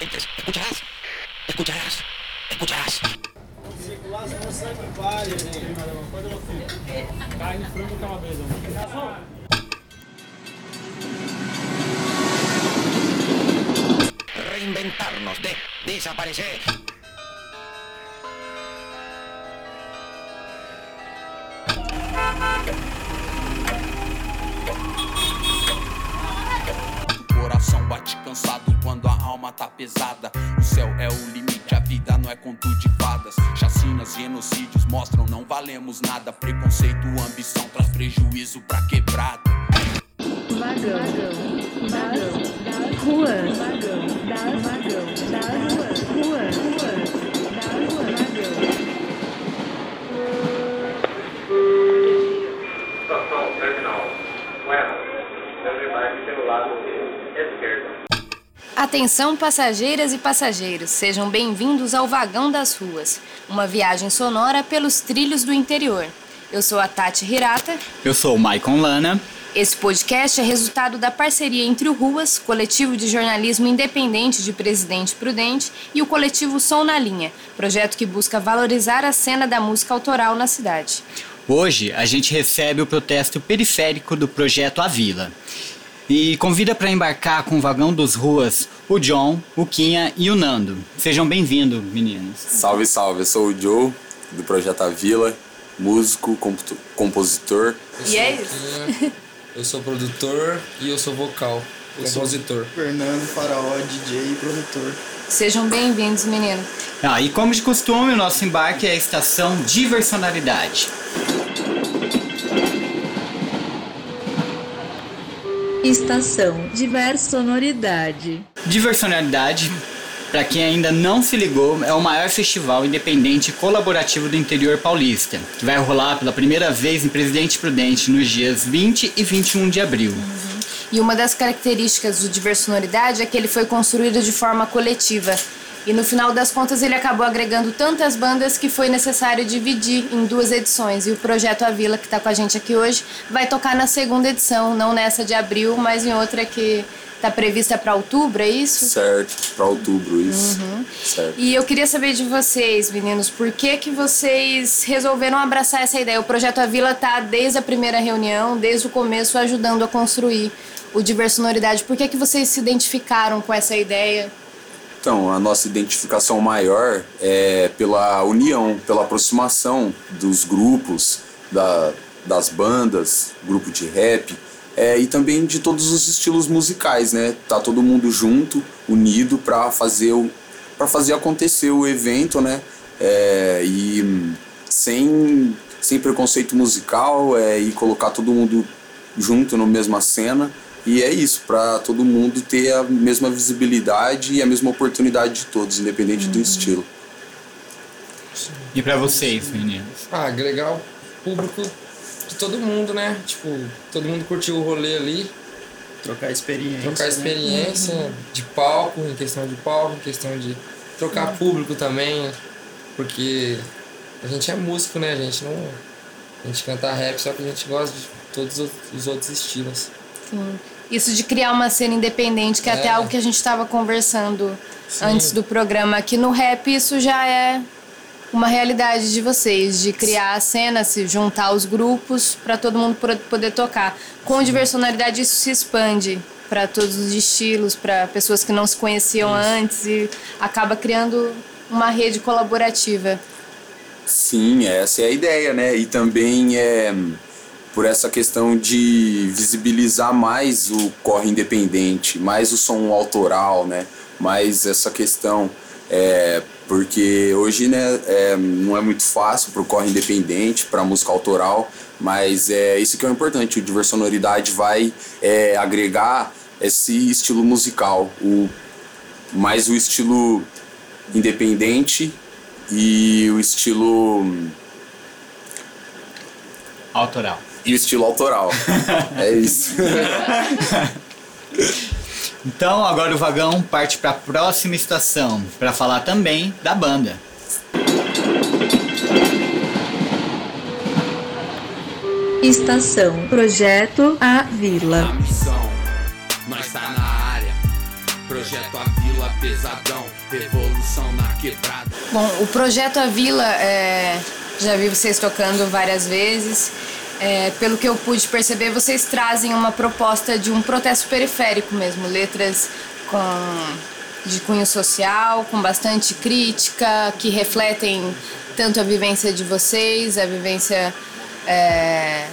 escucharás, escucharás, escucharás. Reinventarnos de desaparecer. Valemos nada. Preconceito, ambição traz prejuízo pra quebrada. Vagão. Das, das ruas. Vagão. Das, vagão. Das ruas. Ruas. Ruas. Das ruas. Vagão. Terminal. Bueno, desembarque pelo lado esquerdo. Atenção, passageiras e passageiros, sejam bem-vindos ao Vagão das Ruas, uma viagem sonora pelos trilhos do interior. Eu sou a Tati Hirata. Eu sou o Maicon Lana. Esse podcast é resultado da parceria entre o Ruas, coletivo de jornalismo independente de Presidente Prudente, e o coletivo Som na Linha, projeto que busca valorizar a cena da música autoral na cidade. Hoje a gente recebe o protesto periférico do projeto A Vila. E convida para embarcar com o vagão dos ruas o John, o Quinha e o Nando. Sejam bem-vindos, meninos. Salve, salve. Eu sou o Joe, do Projeto A Vila, músico, compo- compositor. E é isso. Eu sou produtor e eu sou vocal, compositor. Fernando, faraó, DJ e produtor. Sejam bem-vindos, menino. Ah, e como de costume, o nosso embarque é a estação Diversionalidade. Estação Diversonoridade. Diversionalidade, para quem ainda não se ligou, é o maior festival independente e colaborativo do interior paulista, que vai rolar pela primeira vez em Presidente Prudente nos dias 20 e 21 de abril. E uma das características do Diversonoridade é que ele foi construído de forma coletiva. E no final das contas ele acabou agregando tantas bandas que foi necessário dividir em duas edições. E o projeto A Vila, que está com a gente aqui hoje, vai tocar na segunda edição, não nessa de abril, mas em outra que está prevista para outubro, é isso? Certo, pra outubro, isso. Certo. E eu queria saber de vocês, meninos, por que que vocês resolveram abraçar essa ideia? O projeto A Vila tá desde a primeira reunião, desde o começo, ajudando a construir o Diversonoridade. Por que que vocês se identificaram com essa ideia? Então, a nossa identificação maior é pela união, pela aproximação dos grupos, da, das bandas, grupo de rap, é, e também de todos os estilos musicais, né? Tá todo mundo junto, unido para fazer o para fazer acontecer o evento, né? É, e sem sem preconceito musical é, e colocar todo mundo junto na mesma cena. E é isso, para todo mundo ter a mesma visibilidade e a mesma oportunidade de todos, independente do estilo. E para vocês, meninos? Ah, agregar o público de todo mundo, né? Tipo, todo mundo curtiu o rolê ali, Trocar experiência. trocar né? experiência de palco, em questão de palco, em questão de trocar público também, porque a gente é músico, né? A gente não. A gente canta rap, só que a gente gosta de todos os- os outros estilos. Sim. Isso de criar uma cena independente, que é, até É. algo que a gente estava conversando antes do programa. Aqui no rap isso já é uma realidade de vocês, de criar a cena, se juntar os grupos para todo mundo poder tocar. Com diversionalidade isso se expande para todos os estilos, para pessoas que não se conheciam antes e acaba criando uma rede colaborativa. Sim, essa é a ideia, né? E também é por essa questão de visibilizar mais o corre independente, mais o som autoral, né? Mais essa questão, é, porque hoje né, é, não é muito fácil para o corre independente, para música autoral, mas é isso que é o importante. O Diversonoridade vai é, agregar esse estilo musical, o, mais o estilo independente e o estilo Autoral. E o estilo autoral. é isso. Então agora o vagão parte para a próxima estação para falar também da banda. Estação Projeto A Vila. A missão, nós tá na área. Projeto A Vila Pesadão, revolução na quebrada. Bom, o projeto A Vila, é, já vi vocês tocando várias vezes. É, pelo que eu pude perceber, vocês trazem uma proposta de um protesto periférico mesmo, letras com de cunho social, com bastante crítica, que refletem tanto a vivência de vocês, a vivência é,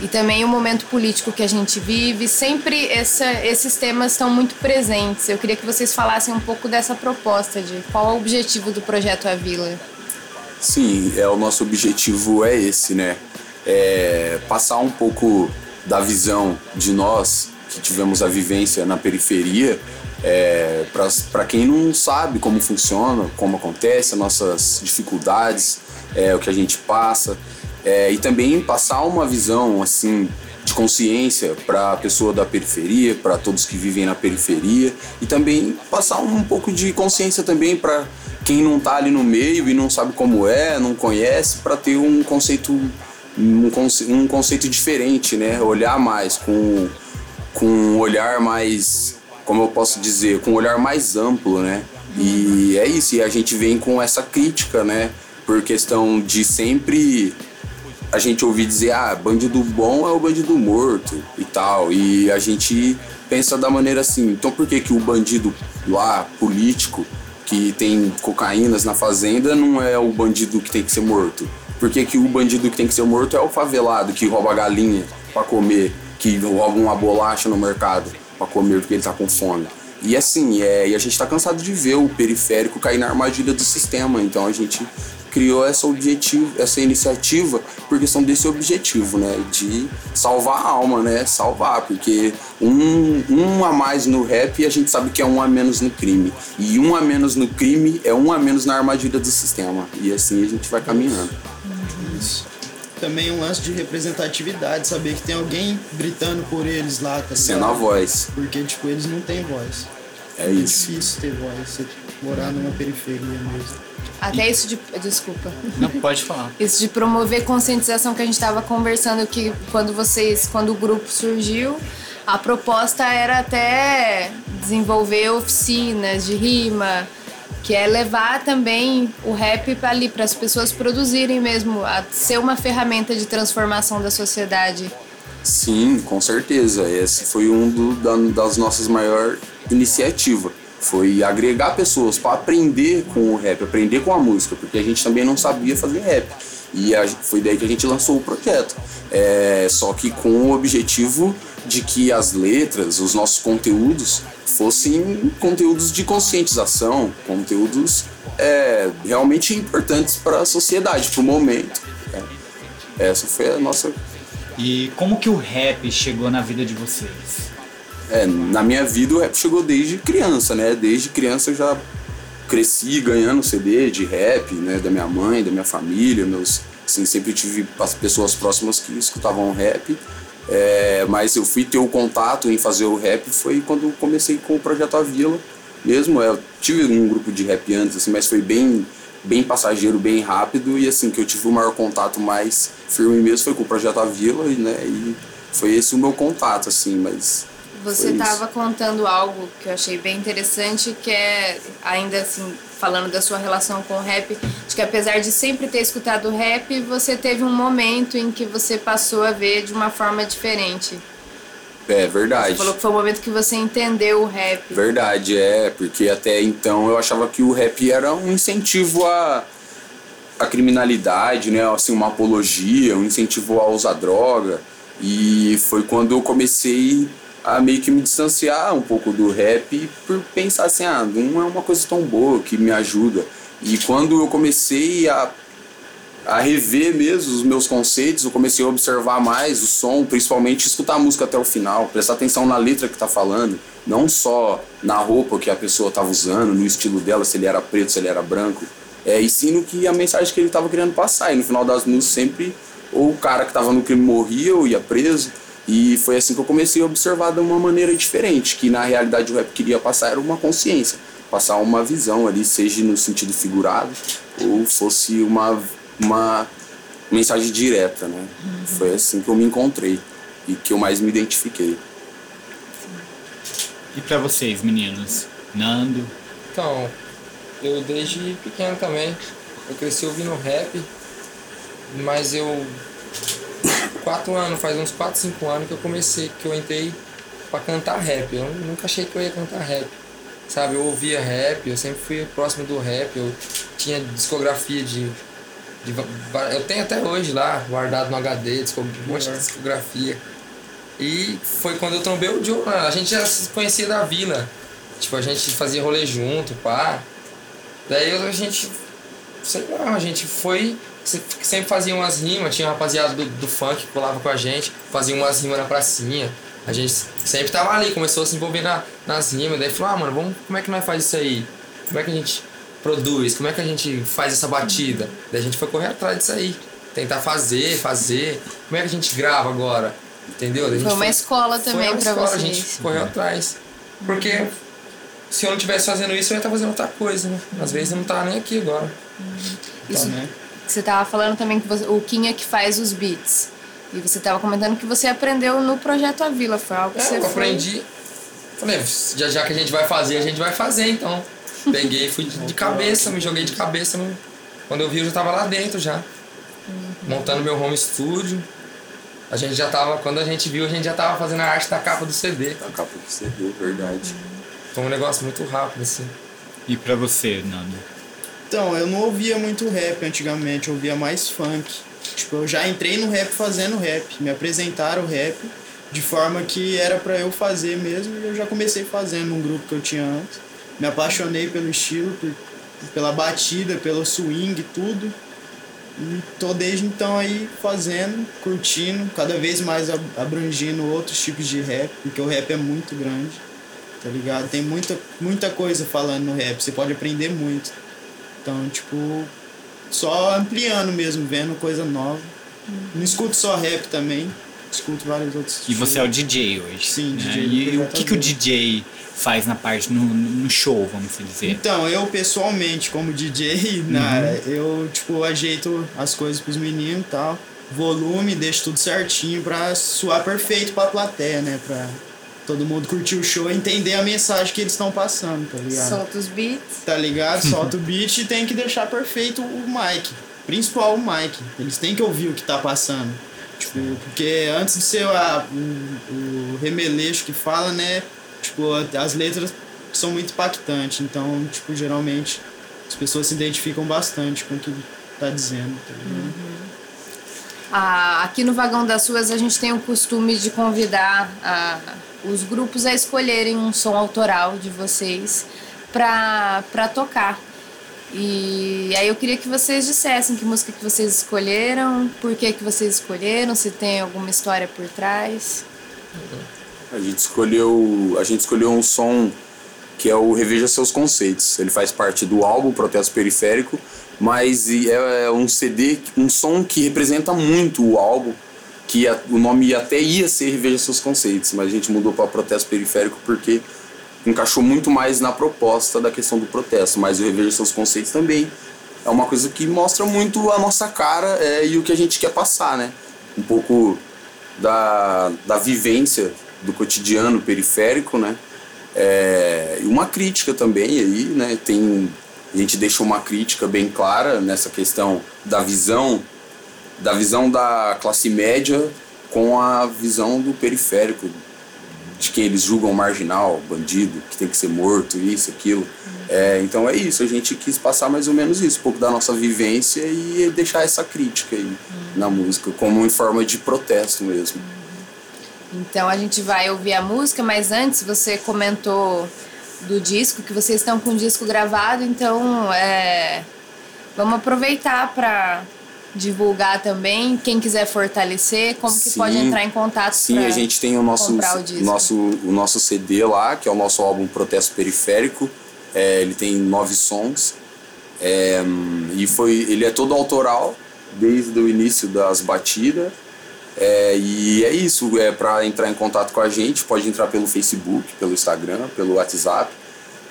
e também o momento político que a gente vive. Sempre essa, esses temas estão muito presentes. Eu queria que vocês falassem um pouco dessa proposta, de qual é o objetivo do projeto A Vila. Sim, é o nosso objetivo é esse, né? É passar um pouco da visão de nós que tivemos a vivência na periferia é, para quem não sabe como funciona, como acontece, as nossas dificuldades, é, o que a gente passa. É, e também passar uma visão assim de consciência para a pessoa da periferia, para todos que vivem na periferia e também passar um pouco de consciência também para quem não está ali no meio e não sabe como é, não conhece, para ter um conceito um, conce, conceito diferente, né? Olhar mais com com um olhar mais como eu posso dizer, com um olhar mais amplo, né? E é isso, e a gente vem com essa crítica, né? Por questão de sempre a gente ouvir dizer, ah, bandido bom é o bandido morto e tal. E a gente pensa da maneira assim, então por que que o bandido lá, político, que tem cocaínas na fazenda, não é o bandido que tem que ser morto? Por que que o bandido que tem que ser morto é o favelado que rouba galinha para comer, que rouba uma bolacha no mercado? para comer porque ele tá com fome. E assim, é, e a gente tá cansado de ver o periférico cair na armadilha do sistema, então a gente criou essa objetivo, essa iniciativa por questão desse objetivo, né, de salvar a alma, né, salvar, porque um, um a mais no rap a gente sabe que é um a menos no crime, e um a menos no crime é um a menos na armadilha do sistema, e assim a gente vai caminhando. Isso também um lance de representatividade, saber que tem alguém gritando por eles lá, tá Sendo a voz. Porque, tipo, eles não têm voz. É, isso. É difícil ter voz, morar numa periferia mesmo. Até isso de. Desculpa. Não, pode falar. Isso de promover conscientização que a gente estava conversando, que quando vocês. Quando o grupo surgiu, a proposta era até desenvolver oficinas de rima que é levar também o rap para ali para as pessoas produzirem mesmo, a ser uma ferramenta de transformação da sociedade. Sim, com certeza. Esse foi um do, da, das nossas maiores iniciativas. Foi agregar pessoas para aprender com o rap, aprender com a música, porque a gente também não sabia fazer rap. E a, foi daí que a gente lançou o projeto. É, só que com o objetivo de que as letras, os nossos conteúdos, fossem conteúdos de conscientização, conteúdos é, realmente importantes para a sociedade, para o momento. É. Essa foi a nossa. E como que o rap chegou na vida de vocês? É, na minha vida o rap chegou desde criança, né? Desde criança eu já cresci ganhando CD de rap, né? Da minha mãe, da minha família, meus, assim, sempre tive as pessoas próximas que escutavam rap. É, mas eu fui ter o contato em fazer o rap foi quando comecei com o projeto A Vila mesmo. Eu tive um grupo de rap antes, assim, mas foi bem, bem passageiro, bem rápido. E assim, que eu tive o maior contato mais firme mesmo foi com o projeto A Vila, né? E foi esse o meu contato, assim, mas. Você estava contando algo que eu achei bem interessante, que é ainda assim falando da sua relação com o rap, de que apesar de sempre ter escutado rap, você teve um momento em que você passou a ver de uma forma diferente. É verdade. Você falou que foi o momento que você entendeu o rap. Verdade, é, porque até então eu achava que o rap era um incentivo a a criminalidade, né, assim, uma apologia, um incentivo a usar droga. E foi quando eu comecei a meio que me distanciar um pouco do rap por pensar assim, ah, não é uma coisa tão boa que me ajuda. E quando eu comecei a, a rever mesmo os meus conceitos, eu comecei a observar mais o som, principalmente escutar a música até o final, prestar atenção na letra que tá falando, não só na roupa que a pessoa estava usando, no estilo dela, se ele era preto, se ele era branco, é, e sim no que a mensagem que ele estava querendo passar. E no final das músicas sempre ou o cara que estava no crime morria ou ia preso, e foi assim que eu comecei a observar de uma maneira diferente, que na realidade o rap queria passar era uma consciência, passar uma visão ali, seja no sentido figurado ou fosse uma, uma mensagem direta, né? Uhum. Foi assim que eu me encontrei e que eu mais me identifiquei. E para vocês, meninos, Nando. Então, eu desde pequeno também. Eu cresci ouvindo rap, mas eu. Quatro anos, faz uns 4, 5 anos que eu comecei, que eu entrei pra cantar rap. Eu nunca achei que eu ia cantar rap. Sabe, eu ouvia rap, eu sempre fui próximo do rap, eu tinha discografia de. de eu tenho até hoje lá, guardado no HD, um monte de discografia. E foi quando eu trombei o Joe, a gente já se conhecia da vila. Tipo, a gente fazia rolê junto, pá. Daí a gente, sei lá, a gente foi, se- sempre fazia umas rimas, tinha uma rapaziada do, do funk que colava com a gente, fazia umas rimas na pracinha. A gente sempre tava ali, começou a se envolver na, nas rimas, daí falou, ah, mano, vamos, como é que nós faz isso aí? Como é que a gente produz? Como é que a gente faz essa batida? Daí a gente foi correr atrás disso aí. Tentar fazer, fazer. Como é que a gente grava agora? Entendeu? Daí a gente Foi uma escola foi também escola, vocês. A gente correu atrás. Porque se eu não estivesse fazendo isso, eu ia estar fazendo outra coisa, né? Às vezes eu não tava nem aqui agora. Isso, né? Você tava falando também que você- o Kim é que faz os beats. E você tava comentando que você aprendeu no projeto A Vila. Foi algo que É, você eu foi... aprendi. Falei, já, já que a gente vai fazer, a gente vai fazer, então. Peguei e fui de, de cabeça, me joguei de cabeça. No... Quando eu vi, eu já tava lá dentro já. Montando meu home studio. A gente já tava, quando a gente viu, a gente já tava fazendo a arte da capa do CD. Da capa do CD, verdade. Foi um negócio muito rápido, assim. E pra você, Nando? Então, eu não ouvia muito rap antigamente, eu ouvia mais funk. Tipo, eu já entrei no rap fazendo rap, me apresentaram o rap de forma que era pra eu fazer mesmo e eu já comecei fazendo num grupo que eu tinha antes. Me apaixonei pelo estilo, por- pela batida, pelo swing, tudo. E tô desde então aí fazendo, curtindo, cada vez mais ab- abrangindo outros tipos de rap, porque o rap é muito grande, tá ligado? Tem muita, muita coisa falando no rap, você pode aprender muito. Então, tipo, só ampliando mesmo, vendo coisa nova. Não escuto só rap também, escuto vários outros. E você é o DJ hoje. Sim, né? DJ E o que, que o. DJ faz na parte, no, no show, vamos dizer? Então, eu pessoalmente, como DJ, né, eu, tipo, ajeito as coisas pros meninos e tal. Volume, deixo tudo certinho pra suar perfeito pra plateia, né? Pra todo mundo curtir o show e entender a mensagem que eles estão passando, tá ligado? Solta os beats. Tá ligado? Solta o beat e tem que deixar perfeito o mic. Principal o mic. Eles têm que ouvir o que tá passando. Tipo, porque antes de ser a, o, o remeleixo que fala, né? Tipo, as letras são muito impactantes. Então, tipo, geralmente as pessoas se identificam bastante com o que tá dizendo, tá ligado? Ah, aqui no Vagão das Suas a gente tem o costume de convidar ah, os grupos a escolherem um som autoral de vocês pra tocar. E aí eu queria que vocês dissessem que música que vocês escolheram, por que, que vocês escolheram, se tem alguma história por trás. A gente escolheu, a gente escolheu um som que é o Reveja Seus Conceitos. Ele faz parte do álbum Protesto Periférico, mas é um CD, um som que representa muito o álbum, que a- o nome até ia ser Reveja Seus Conceitos, mas a gente mudou para Protesto Periférico porque encaixou muito mais na proposta da questão do protesto, mas o Reveja Seus Conceitos também é uma coisa que mostra muito a nossa cara é, e o que a gente quer passar, né? Um pouco da, da vivência do cotidiano periférico, né? É, e uma crítica também aí, né? Tem, a gente deixa uma crítica bem clara nessa questão da visão da visão da classe média com a visão do periférico, de quem eles julgam marginal, bandido, que tem que ser morto, isso, aquilo. É, então é isso, a gente quis passar mais ou menos isso, um pouco da nossa vivência e deixar essa crítica aí na música, como em forma de protesto mesmo. Então a gente vai ouvir a música, mas antes você comentou do disco, que vocês estão com o disco gravado, então é, vamos aproveitar para divulgar também. Quem quiser fortalecer, como que Sim. pode entrar em contato Sim, a gente tem o nosso, o nosso, o nosso CD lá, que é o nosso álbum Protesto Periférico. É, ele tem nove sons. É, e foi, ele é todo autoral, desde o início das batidas. É, e é isso, é para entrar em contato com a gente, pode entrar pelo Facebook, pelo Instagram, pelo WhatsApp.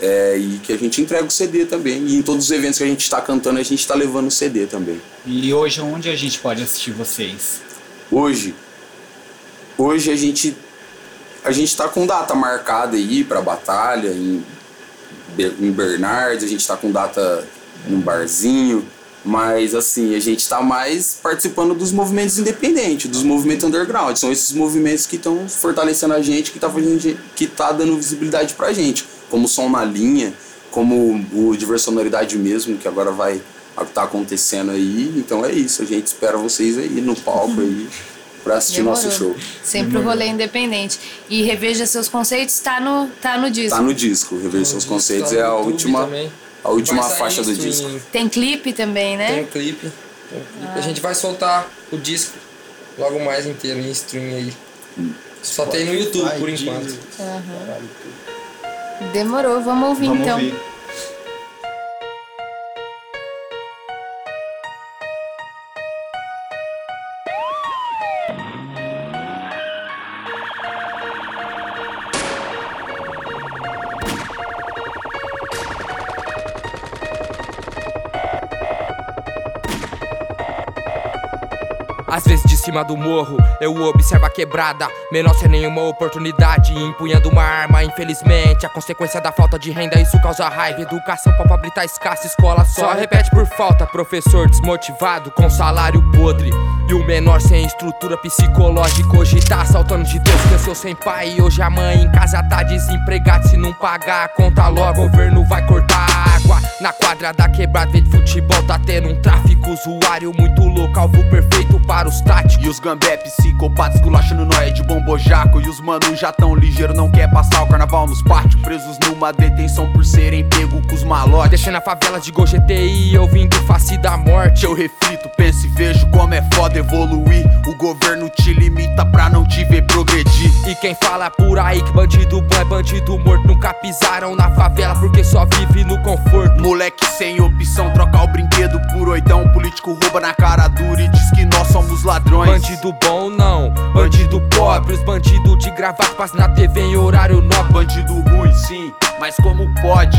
É, e que a gente entrega o CD também. E em todos os eventos que a gente está cantando, a gente está levando o CD também. E hoje, onde a gente pode assistir vocês? Hoje, hoje a gente a gente tá com data marcada aí para batalha em em Bernardes, a gente tá com data num barzinho. Mas assim, a gente tá mais participando dos movimentos independentes, dos movimentos underground. São esses movimentos que estão fortalecendo a gente, que tá, fazendo, que tá dando visibilidade pra gente. Como o Som na Linha, como o Diversonoridade mesmo, que agora vai tá acontecendo aí. Então é isso, a gente espera vocês aí no palco aí pra assistir nosso show. Sempre o rolê independente. E reveja seus conceitos, tá no, tá no disco. Tá no disco, Rever Seus disco, Conceitos tá é a YouTube última, também. A última faixa do disco. em- Tem clipe também, né? Tem clipe. Tem clipe. A gente vai soltar o disco logo mais inteiro em stream aí. Só tem no YouTube Spotify, por enquanto. Demorou, vamos ouvir Vamos então. ouvir. Às vezes de cima do morro eu observo a quebrada. Menor sem nenhuma oportunidade Empunhando uma arma, infelizmente A consequência da falta de renda Isso causa raiva. Educação pra pobre tá escassa Escola só repete por falta. Professor desmotivado com salário podre. E o menor sem estrutura psicológica. Hoje tá assaltando de Deus Cresceu sem pai. E hoje a mãe em casa tá desempregada. Se não pagar a conta logo O governo vai cortar Na quadra da quebrada de futebol Tá tendo um tráfico usuário muito louco Alvo perfeito para os táticos. E os gambé psicopatas culachando nóia de bombojaco. E os manos já tão ligeiro, não quer passar o carnaval nos pátios Presos numa detenção por serem pego com os malotes. Descendo a favela de Gol GTI ouvindo face da morte. Eu reflito, penso e vejo como é foda evoluir. O governo te limita pra não te ver progredir. E quem fala por aí que bandido bom é bandido morto. Nunca pisaram na favela porque só vive no conforto. Moleque sem opção, trocar o brinquedo por oitão Político rouba na cara dura e diz que nós somos ladrões. Bandido bom não, bandido pobre. Os bandidos de gravata passam na TV em horário nobre Bandido ruim sim, mas como pode?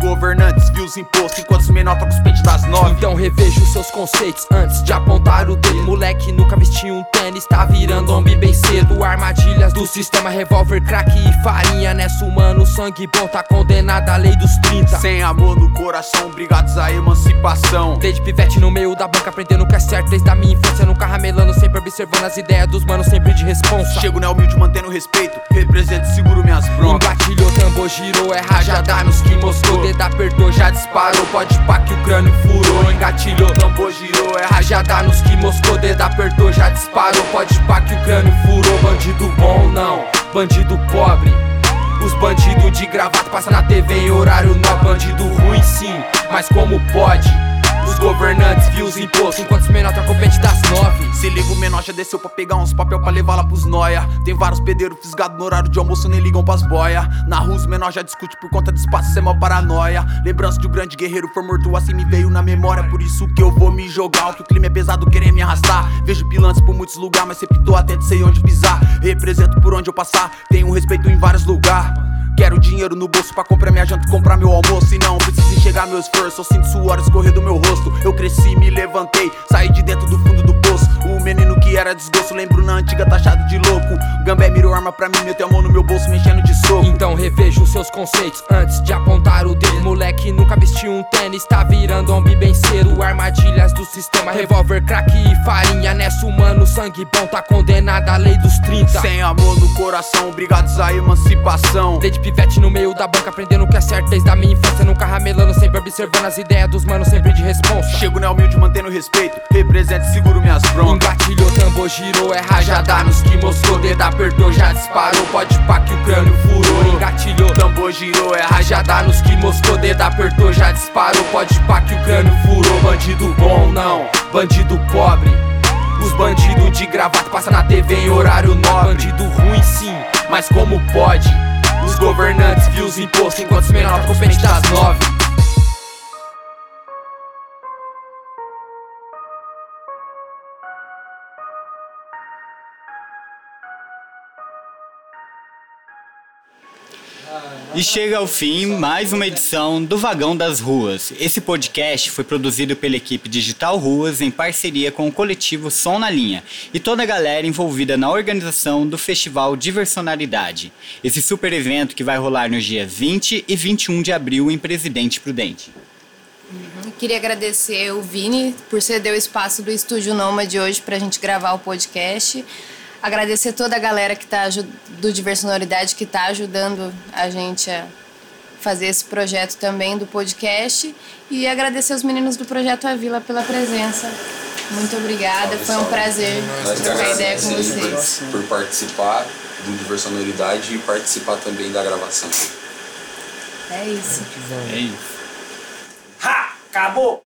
Governantes viu os impostos enquanto os menor trocam os peitos das nove. Então reveja os seus conceitos antes de apontar o dedo. Moleque nunca vestiu um tênis, tá virando homem bem cedo. Armadilhas do sistema, revólver, crack e farinha. Nessa humano, sangue bom, tá condenado à lei dos 30 Sem amor no coração, obrigados à emancipação. Desde pivete no meio da banca, aprendendo o que é certo. Desde a minha infância, nunca ramelando, sempre observando as ideias dos manos, sempre de responsa. Chego na humilde, mantendo respeito, represento seguro minhas broncas. Engatilhou, tambor girou, é rajada nos que mostrou Dedo apertou, já disparou, pode pá que o crânio furou Engatilhou, tambor girou, é rajada nos que moscou Dedo apertou, já disparou, pode pá que o crânio furou. Bandido bom não, bandido pobre. Os bandidos de gravata passam na TV em horário nobre Bandido ruim sim, mas como pode? Governantes viu os impostos enquanto os menor trocam pente das nove. Se liga, o menor já desceu pra pegar uns papel pra levar lá pros noia. Tem vários pedreiros fisgados no horário de almoço, nem ligam pras boia. Na rua os menor já discute por conta de espaço, é mó paranoia. Lembrança de um grande guerreiro foi morto assim me veio na memória. Por isso que eu vou me jogar, o que o clima é pesado querer me arrastar. Vejo pilantes por muitos lugares, mas sempre tô atento, sei onde pisar. Represento por onde eu passar, tenho respeito em vários lugares Quero dinheiro no bolso pra comprar minha janta e comprar meu almoço. E não preciso enxergar meu esforço, eu sinto suor escorrer do meu rosto. Eu cresci, me levantei, saí de dentro do fundo do poço. O menino que era desgosto, lembro na antiga taxado de louco. Gambé mirou arma pra mim, meteu a mão no meu bolso mexendo de soco. Então reveja os seus conceitos antes de apontar o dedo. Moleque nunca vestiu um tênis, tá virando homem bem cedo. Armadilhas do sistema, revólver, crack e farinha. Nessa humano, sangue bom, tá condenado à lei dos 30 Sem amor no coração, obrigados à emancipação. Desde pivete no meio da banca, aprendendo o que é certo Desde a minha infância, nunca ramelando, sempre observando as ideias dos manos, sempre de responsa. Chego na humilde, mantendo respeito, represento e seguro minhas broncas. Engatilhou, tambor girou, é rajada nos que mostrou Dedo apertou, já disparou, pode pá que o crânio furou. Engatilhou, tambor girou, é rajada nos que mostrou Dedo apertou, já disparou, pode pá que o crânio furou. Bandido bom não, bandido pobre. Os bandidos de gravata passam na TV em horário nobre. Bandido ruim sim, mas como pode? Governantes viu os impostos enquanto trocam o pente das nove E chega ao fim mais uma edição do Vagão das Ruas. Esse podcast foi produzido pela equipe Digital Ruas em parceria com o coletivo Som na Linha e toda a galera envolvida na organização do Festival Diversionalidade. Esse super evento que vai rolar nos dias 20 e 21 de abril em Presidente Prudente. Queria agradecer o Vini por ceder o espaço do Estúdio Nômade hoje para a gente gravar o podcast. Agradecer toda a galera que tá, do Diversonoridade que está ajudando a gente a fazer esse projeto também do podcast. E agradecer os meninos do Projeto A Vila pela presença. Muito obrigada, foi um prazer trocar ideia com vocês. por participar do Diversionalidade e participar também da gravação. É isso. É isso. Ha! Acabou!